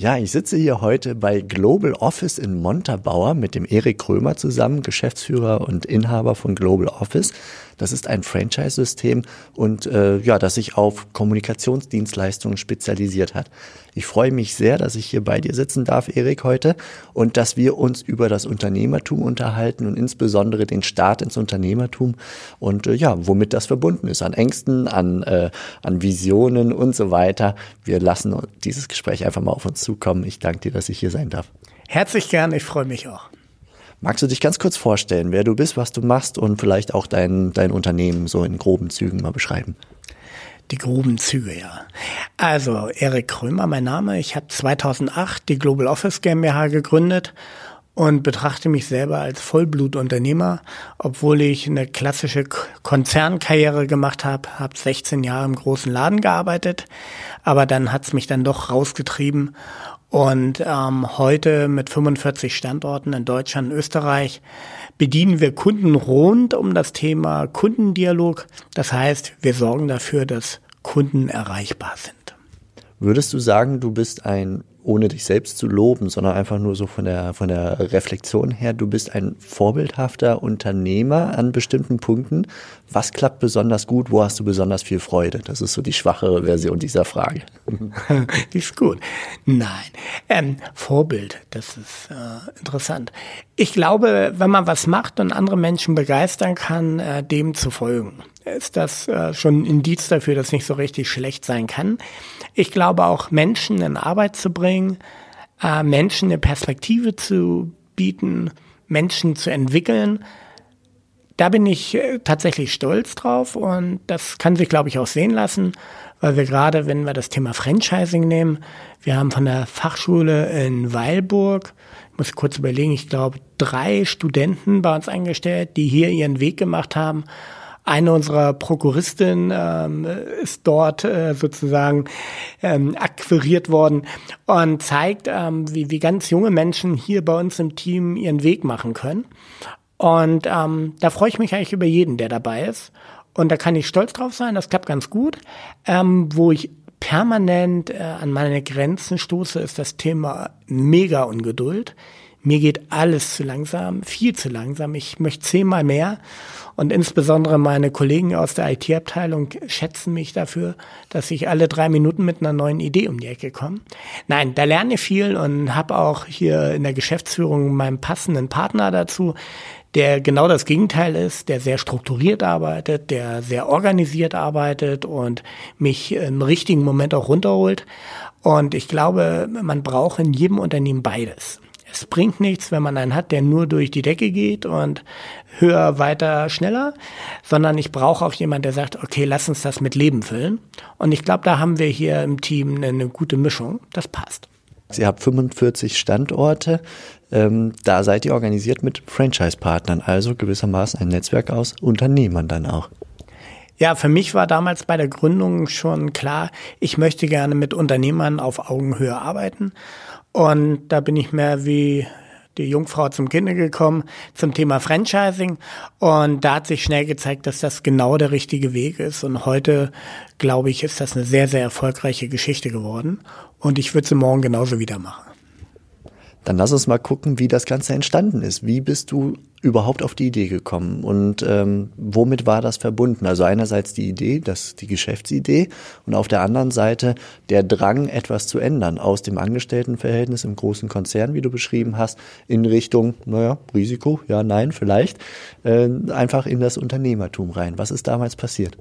Ja, ich sitze hier heute bei Global Office in Montabaur mit dem Erik Krömer zusammen, Geschäftsführer und Inhaber von Global Office. Das ist ein Franchise-System und äh, ja, das sich auf Kommunikationsdienstleistungen spezialisiert hat. Ich freue mich sehr, dass ich hier bei dir sitzen darf, Erik, heute und dass wir uns über das Unternehmertum unterhalten und insbesondere den Start ins Unternehmertum und äh, ja, womit das verbunden ist, an Ängsten, an, äh, an Visionen und so weiter. Wir lassen dieses Gespräch einfach mal auf uns zukommen. Ich danke dir, dass ich hier sein darf. Herzlich gern, ich freue mich auch. Magst du dich ganz kurz vorstellen, wer du bist, was du machst und vielleicht auch dein, dein Unternehmen so in groben Zügen mal beschreiben? Die groben Züge, ja. Also, Erik Krömer, mein Name. Ich habe 2008 die Global Office GmbH gegründet und betrachte mich selber als Vollblutunternehmer, obwohl ich eine klassische Konzernkarriere gemacht habe, habe 16 Jahre im großen Laden gearbeitet, aber dann hat's mich dann doch rausgetrieben und ähm, heute mit 45 Standorten in Deutschland und Österreich bedienen wir Kunden rund um das Thema Kundendialog. Das heißt, wir sorgen dafür, dass Kunden erreichbar sind. Würdest du sagen, du bist ein ohne dich selbst zu loben, sondern einfach nur so von der, von der Reflexion her, du bist ein vorbildhafter Unternehmer an bestimmten Punkten. Was klappt besonders gut? Wo hast du besonders viel Freude? Das ist so die schwachere Version dieser Frage. die ist gut. Nein. Ähm, Vorbild, das ist äh, interessant. Ich glaube, wenn man was macht und andere Menschen begeistern kann, äh, dem zu folgen ist das äh, schon ein Indiz dafür, dass nicht so richtig schlecht sein kann. Ich glaube auch Menschen in Arbeit zu bringen, äh, Menschen eine Perspektive zu bieten, Menschen zu entwickeln. Da bin ich äh, tatsächlich stolz drauf und das kann sich, glaube ich, auch sehen lassen, weil wir gerade, wenn wir das Thema Franchising nehmen, wir haben von der Fachschule in Weilburg, ich muss kurz überlegen, ich glaube, drei Studenten bei uns eingestellt, die hier ihren Weg gemacht haben eine unserer Prokuristin ähm, ist dort äh, sozusagen ähm, akquiriert worden und zeigt, ähm, wie, wie ganz junge Menschen hier bei uns im Team ihren Weg machen können. Und ähm, da freue ich mich eigentlich über jeden, der dabei ist. Und da kann ich stolz drauf sein, das klappt ganz gut. Ähm, wo ich permanent äh, an meine Grenzen stoße, ist das Thema mega Ungeduld. Mir geht alles zu langsam, viel zu langsam. Ich möchte zehnmal mehr. Und insbesondere meine Kollegen aus der IT-Abteilung schätzen mich dafür, dass ich alle drei Minuten mit einer neuen Idee um die Ecke komme. Nein, da lerne ich viel und habe auch hier in der Geschäftsführung meinen passenden Partner dazu, der genau das Gegenteil ist, der sehr strukturiert arbeitet, der sehr organisiert arbeitet und mich im richtigen Moment auch runterholt. Und ich glaube, man braucht in jedem Unternehmen beides. Es bringt nichts, wenn man einen hat, der nur durch die Decke geht und höher, weiter, schneller, sondern ich brauche auch jemanden, der sagt, okay, lass uns das mit Leben füllen. Und ich glaube, da haben wir hier im Team eine gute Mischung. Das passt. Sie haben 45 Standorte. Ähm, da seid ihr organisiert mit Franchise-Partnern, also gewissermaßen ein Netzwerk aus Unternehmern dann auch. Ja, für mich war damals bei der Gründung schon klar, ich möchte gerne mit Unternehmern auf Augenhöhe arbeiten. Und da bin ich mehr wie die Jungfrau zum Kinde gekommen zum Thema Franchising. Und da hat sich schnell gezeigt, dass das genau der richtige Weg ist. Und heute, glaube ich, ist das eine sehr, sehr erfolgreiche Geschichte geworden. Und ich würde sie morgen genauso wieder machen. Dann lass uns mal gucken, wie das Ganze entstanden ist. Wie bist du überhaupt auf die Idee gekommen und ähm, womit war das verbunden? Also einerseits die Idee, das die Geschäftsidee und auf der anderen Seite der Drang, etwas zu ändern aus dem Angestelltenverhältnis im großen Konzern, wie du beschrieben hast, in Richtung, naja, Risiko, ja, nein, vielleicht, äh, einfach in das Unternehmertum rein. Was ist damals passiert?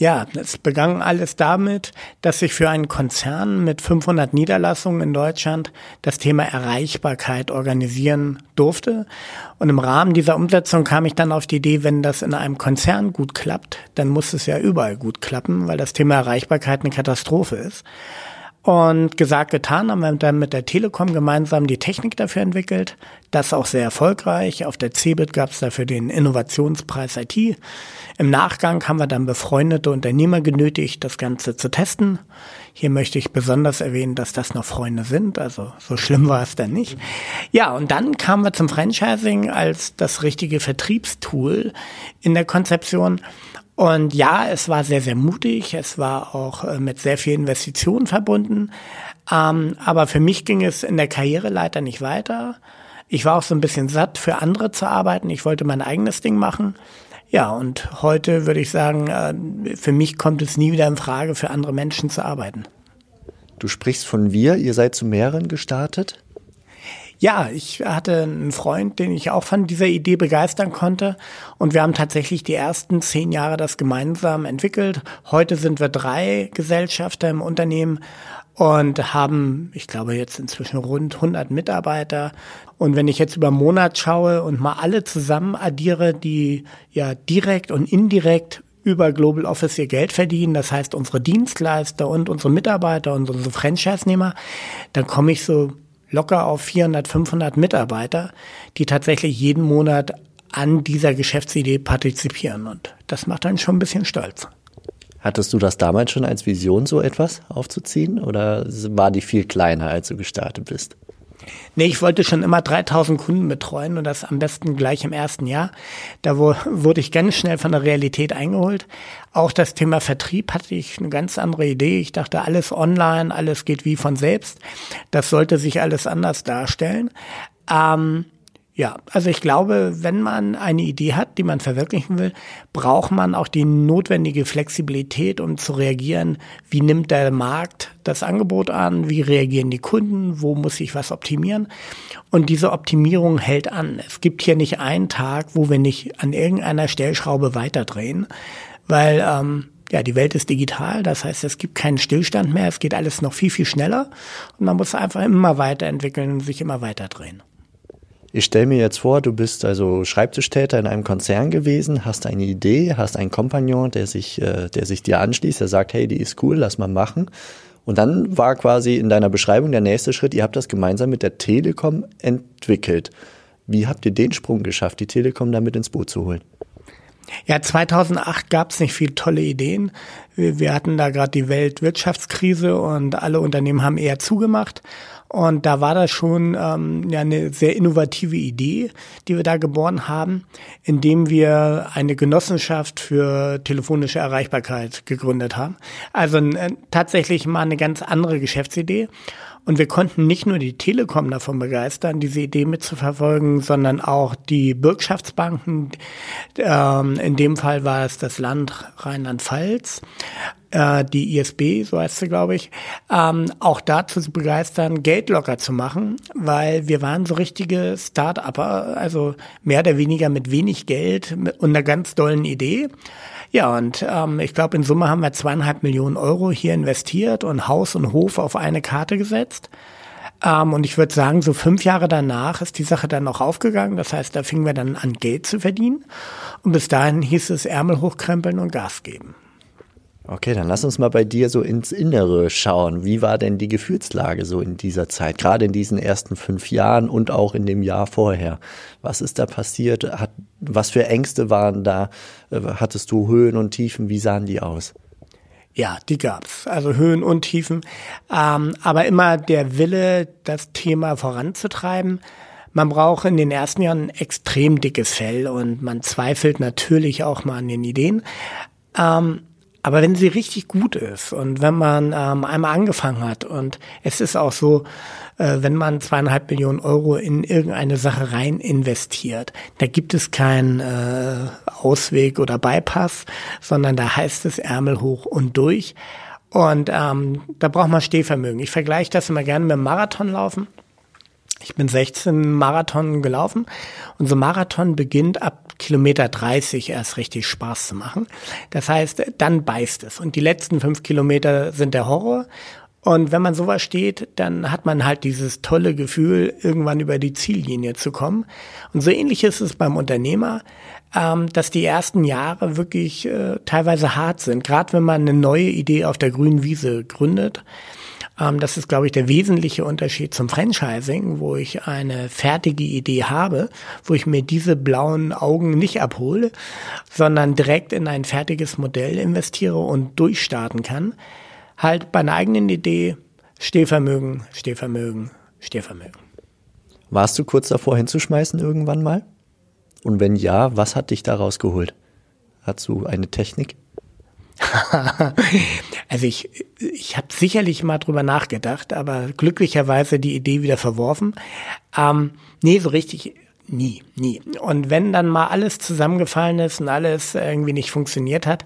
Ja, es begann alles damit, dass ich für einen Konzern mit 500 Niederlassungen in Deutschland das Thema Erreichbarkeit organisieren durfte. Und im Rahmen dieser Umsetzung kam ich dann auf die Idee, wenn das in einem Konzern gut klappt, dann muss es ja überall gut klappen, weil das Thema Erreichbarkeit eine Katastrophe ist. Und gesagt, getan, haben wir dann mit der Telekom gemeinsam die Technik dafür entwickelt. Das auch sehr erfolgreich. Auf der CeBIT gab es dafür den Innovationspreis IT. Im Nachgang haben wir dann befreundete Unternehmer genötigt, das Ganze zu testen. Hier möchte ich besonders erwähnen, dass das noch Freunde sind. Also so schlimm war es dann nicht. Ja, und dann kamen wir zum Franchising als das richtige Vertriebstool in der Konzeption. Und ja, es war sehr, sehr mutig. Es war auch äh, mit sehr viel Investitionen verbunden. Ähm, aber für mich ging es in der Karriereleiter nicht weiter. Ich war auch so ein bisschen satt, für andere zu arbeiten. Ich wollte mein eigenes Ding machen. Ja, und heute würde ich sagen, äh, für mich kommt es nie wieder in Frage, für andere Menschen zu arbeiten. Du sprichst von wir, ihr seid zu mehreren gestartet? Ja, ich hatte einen Freund, den ich auch von dieser Idee begeistern konnte. Und wir haben tatsächlich die ersten zehn Jahre das gemeinsam entwickelt. Heute sind wir drei Gesellschafter im Unternehmen und haben, ich glaube, jetzt inzwischen rund 100 Mitarbeiter. Und wenn ich jetzt über Monat schaue und mal alle zusammen addiere, die ja direkt und indirekt über Global Office ihr Geld verdienen, das heißt unsere Dienstleister und unsere Mitarbeiter und unsere Franchise-Nehmer, dann komme ich so locker auf 400, 500 Mitarbeiter, die tatsächlich jeden Monat an dieser Geschäftsidee partizipieren. Und das macht einen schon ein bisschen stolz. Hattest du das damals schon als Vision, so etwas aufzuziehen? Oder war die viel kleiner, als du gestartet bist? Nee, ich wollte schon immer 3000 Kunden betreuen und das am besten gleich im ersten Jahr. Da wurde ich ganz schnell von der Realität eingeholt. Auch das Thema Vertrieb hatte ich eine ganz andere Idee. Ich dachte, alles online, alles geht wie von selbst. Das sollte sich alles anders darstellen. Ähm, ja, also ich glaube, wenn man eine Idee hat, die man verwirklichen will, braucht man auch die notwendige Flexibilität, um zu reagieren. Wie nimmt der Markt das Angebot an? Wie reagieren die Kunden? Wo muss ich was optimieren? Und diese Optimierung hält an. Es gibt hier nicht einen Tag, wo wir nicht an irgendeiner Stellschraube weiterdrehen, weil ähm, ja, die Welt ist digital, das heißt, es gibt keinen Stillstand mehr, es geht alles noch viel, viel schneller und man muss einfach immer weiterentwickeln und sich immer weiter drehen. Ich stelle mir jetzt vor, du bist also Schreibtischtäter in einem Konzern gewesen, hast eine Idee, hast einen Kompagnon, der sich, äh, der sich dir anschließt, der sagt, hey, die ist cool, lass mal machen. Und dann war quasi in deiner Beschreibung der nächste Schritt, ihr habt das gemeinsam mit der Telekom entwickelt. Wie habt ihr den Sprung geschafft, die Telekom damit ins Boot zu holen? Ja, 2008 gab es nicht viele tolle Ideen. Wir hatten da gerade die Weltwirtschaftskrise und alle Unternehmen haben eher zugemacht. Und da war das schon ähm, ja, eine sehr innovative Idee, die wir da geboren haben, indem wir eine Genossenschaft für telefonische Erreichbarkeit gegründet haben. Also äh, tatsächlich mal eine ganz andere Geschäftsidee. Und wir konnten nicht nur die Telekom davon begeistern, diese Idee mitzuverfolgen, sondern auch die Bürgschaftsbanken. Ähm, in dem Fall war es das Land Rheinland-Pfalz, äh, die ISB, so heißt sie, glaube ich, ähm, auch dazu zu begeistern, Geld locker zu machen, weil wir waren so richtige Start-Upper, also mehr oder weniger mit wenig Geld und einer ganz dollen Idee. Ja, und ähm, ich glaube, in Summe haben wir zweieinhalb Millionen Euro hier investiert und Haus und Hof auf eine Karte gesetzt. Ähm, und ich würde sagen, so fünf Jahre danach ist die Sache dann noch aufgegangen. Das heißt, da fingen wir dann an, Geld zu verdienen. Und bis dahin hieß es Ärmel hochkrempeln und Gas geben. Okay, dann lass uns mal bei dir so ins Innere schauen. Wie war denn die Gefühlslage so in dieser Zeit, gerade in diesen ersten fünf Jahren und auch in dem Jahr vorher? Was ist da passiert? Hat, was für Ängste waren da? Äh, hattest du Höhen und Tiefen? Wie sahen die aus? Ja, die gab's. Also Höhen und Tiefen. Ähm, aber immer der Wille, das Thema voranzutreiben. Man braucht in den ersten Jahren ein extrem dickes Fell und man zweifelt natürlich auch mal an den Ideen. Ähm, aber wenn sie richtig gut ist und wenn man ähm, einmal angefangen hat und es ist auch so, äh, wenn man zweieinhalb Millionen Euro in irgendeine Sache rein investiert, da gibt es keinen äh, Ausweg oder Bypass, sondern da heißt es Ärmel hoch und durch. Und ähm, da braucht man Stehvermögen. Ich vergleiche das immer gerne mit dem Marathonlaufen. Ich bin 16 Marathon gelaufen und so Marathon beginnt ab Kilometer 30 erst richtig Spaß zu machen. Das heißt, dann beißt es und die letzten fünf Kilometer sind der Horror. Und wenn man sowas steht, dann hat man halt dieses tolle Gefühl, irgendwann über die Ziellinie zu kommen. Und so ähnlich ist es beim Unternehmer, ähm, dass die ersten Jahre wirklich äh, teilweise hart sind, gerade wenn man eine neue Idee auf der grünen Wiese gründet. Ähm, das ist, glaube ich, der wesentliche Unterschied zum Franchising, wo ich eine fertige Idee habe, wo ich mir diese blauen Augen nicht abhole, sondern direkt in ein fertiges Modell investiere und durchstarten kann. Halt bei einer eigenen Idee Stehvermögen, Stehvermögen, Stehvermögen. Warst du kurz davor hinzuschmeißen irgendwann mal? Und wenn ja, was hat dich daraus geholt? Hast du eine Technik? also ich, ich habe sicherlich mal drüber nachgedacht, aber glücklicherweise die Idee wieder verworfen. Ähm, nee, so richtig nie, nie. Und wenn dann mal alles zusammengefallen ist und alles irgendwie nicht funktioniert hat,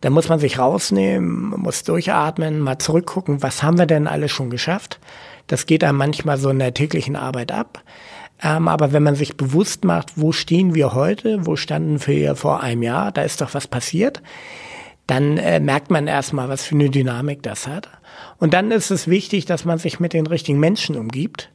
dann muss man sich rausnehmen, muss durchatmen, mal zurückgucken, was haben wir denn alles schon geschafft? Das geht einem manchmal so in der täglichen Arbeit ab. Ähm, aber wenn man sich bewusst macht, wo stehen wir heute, wo standen wir vor einem Jahr, da ist doch was passiert, dann äh, merkt man erstmal, was für eine Dynamik das hat. Und dann ist es wichtig, dass man sich mit den richtigen Menschen umgibt.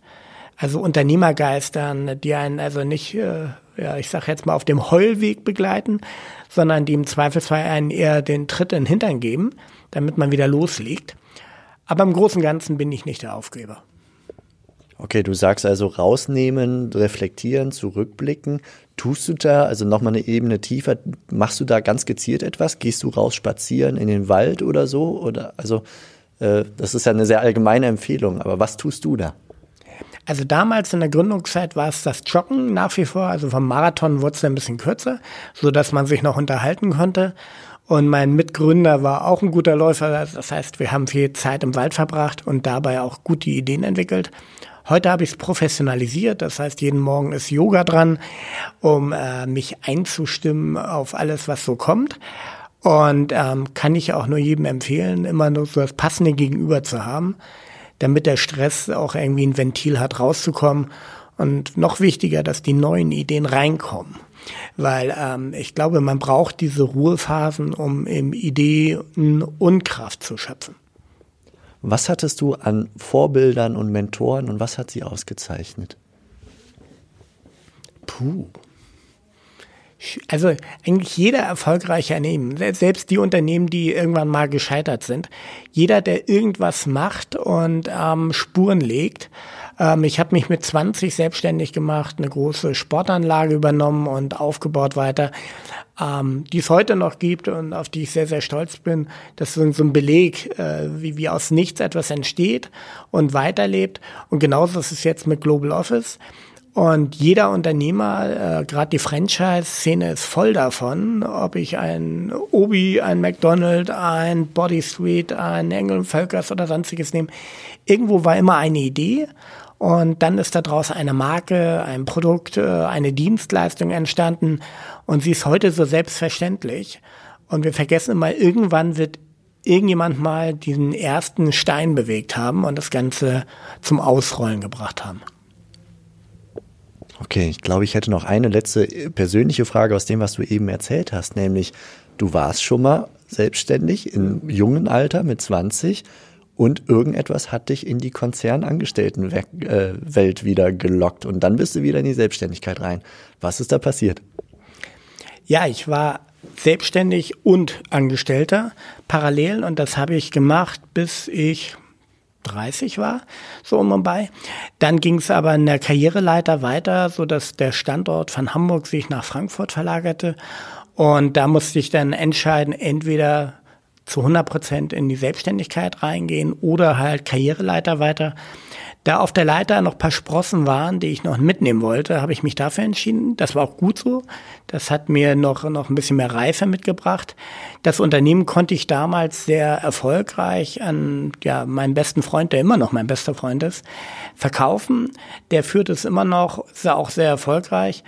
Also Unternehmergeistern, die einen also nicht, äh, ja, ich sag jetzt mal, auf dem Heulweg begleiten, sondern die im Zweifelsfall einen eher den Tritt in den Hintern geben, damit man wieder loslegt. Aber im Großen und Ganzen bin ich nicht der Aufgeber. Okay, du sagst also rausnehmen, reflektieren, zurückblicken. Tust du da, also nochmal eine Ebene tiefer, machst du da ganz gezielt etwas? Gehst du raus spazieren in den Wald oder so? Oder also äh, das ist ja eine sehr allgemeine Empfehlung, aber was tust du da? Also damals in der Gründungszeit war es das Joggen nach wie vor, also vom Marathon wurde es ein bisschen kürzer, so dass man sich noch unterhalten konnte. Und mein Mitgründer war auch ein guter Läufer. Das heißt, wir haben viel Zeit im Wald verbracht und dabei auch gute Ideen entwickelt. Heute habe ich es professionalisiert, das heißt, jeden Morgen ist Yoga dran, um äh, mich einzustimmen auf alles, was so kommt. Und ähm, kann ich auch nur jedem empfehlen, immer nur so das passende Gegenüber zu haben, damit der Stress auch irgendwie ein Ventil hat, rauszukommen. Und noch wichtiger, dass die neuen Ideen reinkommen. Weil ähm, ich glaube, man braucht diese Ruhephasen, um im Ideen und Kraft zu schöpfen. Was hattest du an Vorbildern und Mentoren und was hat sie ausgezeichnet? Puh. Also eigentlich jeder erfolgreiche Unternehmen, selbst die Unternehmen, die irgendwann mal gescheitert sind, jeder, der irgendwas macht und ähm, Spuren legt, ähm, ich habe mich mit 20 selbstständig gemacht, eine große Sportanlage übernommen und aufgebaut weiter, ähm, die es heute noch gibt und auf die ich sehr, sehr stolz bin. Das ist so ein Beleg, äh, wie, wie aus nichts etwas entsteht und weiterlebt. Und genauso ist es jetzt mit Global Office. Und jeder Unternehmer, äh, gerade die Franchise-Szene ist voll davon, ob ich ein Obi, ein McDonald, ein Body Street, ein Engel Völkers oder sonstiges nehme. Irgendwo war immer eine Idee und dann ist daraus eine Marke, ein Produkt, äh, eine Dienstleistung entstanden. Und sie ist heute so selbstverständlich. Und wir vergessen immer, irgendwann wird irgendjemand mal diesen ersten Stein bewegt haben und das Ganze zum Ausrollen gebracht haben. Okay, ich glaube, ich hätte noch eine letzte persönliche Frage aus dem, was du eben erzählt hast, nämlich du warst schon mal selbstständig im jungen Alter mit 20 und irgendetwas hat dich in die Konzernangestelltenwelt äh, wieder gelockt und dann bist du wieder in die Selbstständigkeit rein. Was ist da passiert? Ja, ich war selbstständig und Angestellter parallel und das habe ich gemacht, bis ich 30 war, so um und bei. Dann ging es aber in der Karriereleiter weiter, so dass der Standort von Hamburg sich nach Frankfurt verlagerte. Und da musste ich dann entscheiden, entweder zu 100 Prozent in die Selbstständigkeit reingehen oder halt Karriereleiter weiter. Da auf der Leiter noch paar Sprossen waren, die ich noch mitnehmen wollte, habe ich mich dafür entschieden. Das war auch gut so. Das hat mir noch, noch ein bisschen mehr Reife mitgebracht. Das Unternehmen konnte ich damals sehr erfolgreich an ja, meinen besten Freund, der immer noch mein bester Freund ist, verkaufen. Der führt es immer noch, ist auch sehr erfolgreich.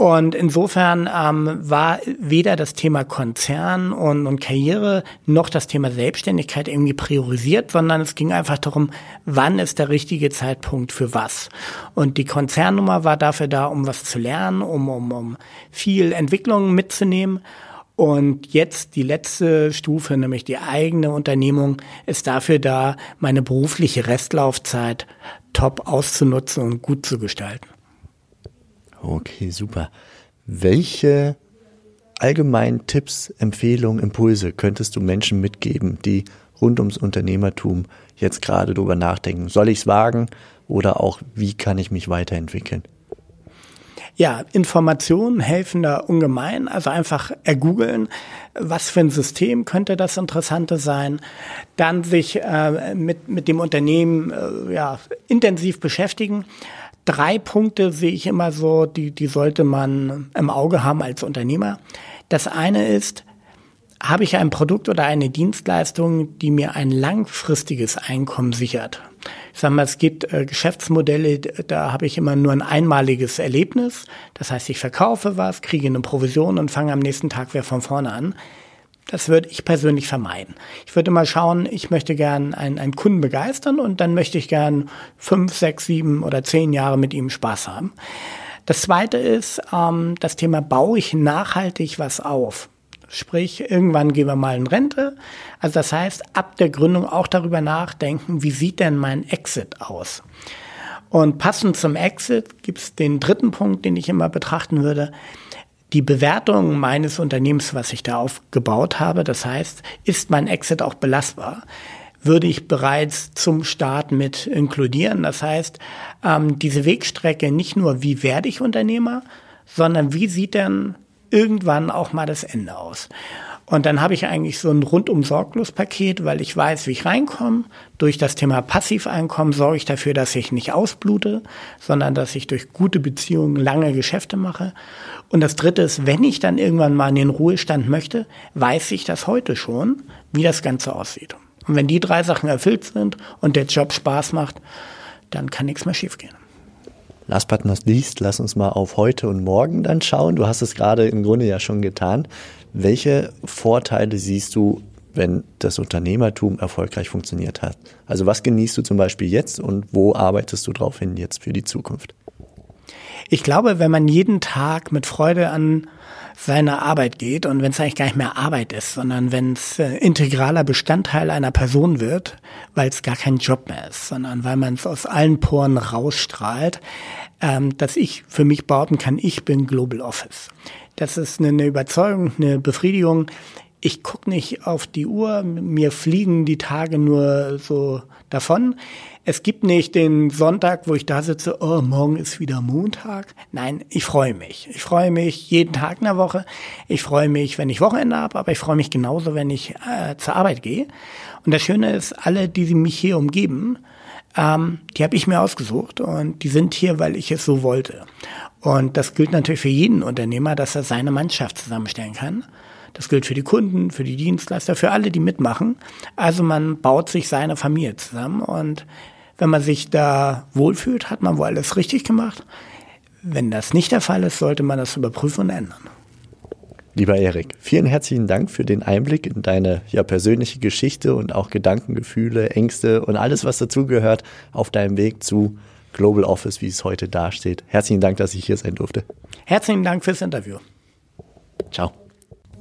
Und insofern ähm, war weder das Thema Konzern und, und Karriere noch das Thema Selbstständigkeit irgendwie priorisiert, sondern es ging einfach darum, wann ist der richtige Zeitpunkt für was. Und die Konzernnummer war dafür da, um was zu lernen, um, um, um viel Entwicklung mitzunehmen. Und jetzt die letzte Stufe, nämlich die eigene Unternehmung, ist dafür da, meine berufliche Restlaufzeit top auszunutzen und gut zu gestalten. Okay, super. Welche allgemeinen Tipps, Empfehlungen, Impulse könntest du Menschen mitgeben, die rund ums Unternehmertum jetzt gerade drüber nachdenken? Soll ich es wagen oder auch wie kann ich mich weiterentwickeln? Ja, Informationen helfen da ungemein. Also einfach ergoogeln, was für ein System könnte das Interessante sein. Dann sich äh, mit, mit dem Unternehmen äh, ja, intensiv beschäftigen. Drei Punkte sehe ich immer so, die, die sollte man im Auge haben als Unternehmer. Das eine ist, habe ich ein Produkt oder eine Dienstleistung, die mir ein langfristiges Einkommen sichert. Ich sage mal, es gibt äh, Geschäftsmodelle, da habe ich immer nur ein einmaliges Erlebnis. Das heißt, ich verkaufe was, kriege eine Provision und fange am nächsten Tag wieder von vorne an. Das würde ich persönlich vermeiden. Ich würde mal schauen, ich möchte gern einen, einen Kunden begeistern und dann möchte ich gern fünf, sechs, sieben oder zehn Jahre mit ihm Spaß haben. Das zweite ist ähm, das Thema, baue ich nachhaltig was auf? Sprich, irgendwann gehen wir mal in Rente. Also das heißt, ab der Gründung auch darüber nachdenken, wie sieht denn mein Exit aus? Und passend zum Exit gibt es den dritten Punkt, den ich immer betrachten würde. Die Bewertung meines Unternehmens, was ich da aufgebaut habe, das heißt, ist mein Exit auch belastbar? würde ich bereits zum Start mit inkludieren. Das heißt, ähm, diese Wegstrecke nicht nur, wie werde ich Unternehmer, sondern wie sieht denn irgendwann auch mal das Ende aus. Und dann habe ich eigentlich so ein rundum sorglos Paket, weil ich weiß, wie ich reinkomme. Durch das Thema Passiveinkommen sorge ich dafür, dass ich nicht ausblute, sondern dass ich durch gute Beziehungen lange Geschäfte mache. Und das Dritte ist, wenn ich dann irgendwann mal in den Ruhestand möchte, weiß ich das heute schon, wie das Ganze aussieht. Und wenn die drei Sachen erfüllt sind und der Job Spaß macht, dann kann nichts mehr schiefgehen. Last but not least, lass uns mal auf heute und morgen dann schauen. Du hast es gerade im Grunde ja schon getan. Welche Vorteile siehst du, wenn das Unternehmertum erfolgreich funktioniert hat? Also was genießt du zum Beispiel jetzt und wo arbeitest du drauf hin jetzt für die Zukunft? Ich glaube, wenn man jeden Tag mit Freude an seine Arbeit geht und wenn es eigentlich gar nicht mehr Arbeit ist, sondern wenn es äh, integraler Bestandteil einer Person wird, weil es gar kein Job mehr ist, sondern weil man es aus allen Poren rausstrahlt, ähm, dass ich für mich behaupten kann, ich bin Global Office. Das ist eine, eine Überzeugung, eine Befriedigung. Ich gucke nicht auf die Uhr, mir fliegen die Tage nur so davon. Es gibt nicht den Sonntag, wo ich da sitze, oh, morgen ist wieder Montag. Nein, ich freue mich. Ich freue mich jeden Tag in der Woche. Ich freue mich, wenn ich Wochenende habe, aber ich freue mich genauso, wenn ich äh, zur Arbeit gehe. Und das Schöne ist, alle, die mich hier umgeben, ähm, die habe ich mir ausgesucht und die sind hier, weil ich es so wollte. Und das gilt natürlich für jeden Unternehmer, dass er seine Mannschaft zusammenstellen kann. Das gilt für die Kunden, für die Dienstleister, für alle, die mitmachen. Also man baut sich seine Familie zusammen und wenn man sich da wohlfühlt, hat man wohl alles richtig gemacht. Wenn das nicht der Fall ist, sollte man das überprüfen und ändern. Lieber Erik, vielen herzlichen Dank für den Einblick in deine ja, persönliche Geschichte und auch Gedankengefühle, Ängste und alles, was dazugehört auf deinem Weg zu Global Office, wie es heute dasteht. Herzlichen Dank, dass ich hier sein durfte. Herzlichen Dank fürs Interview. Ciao.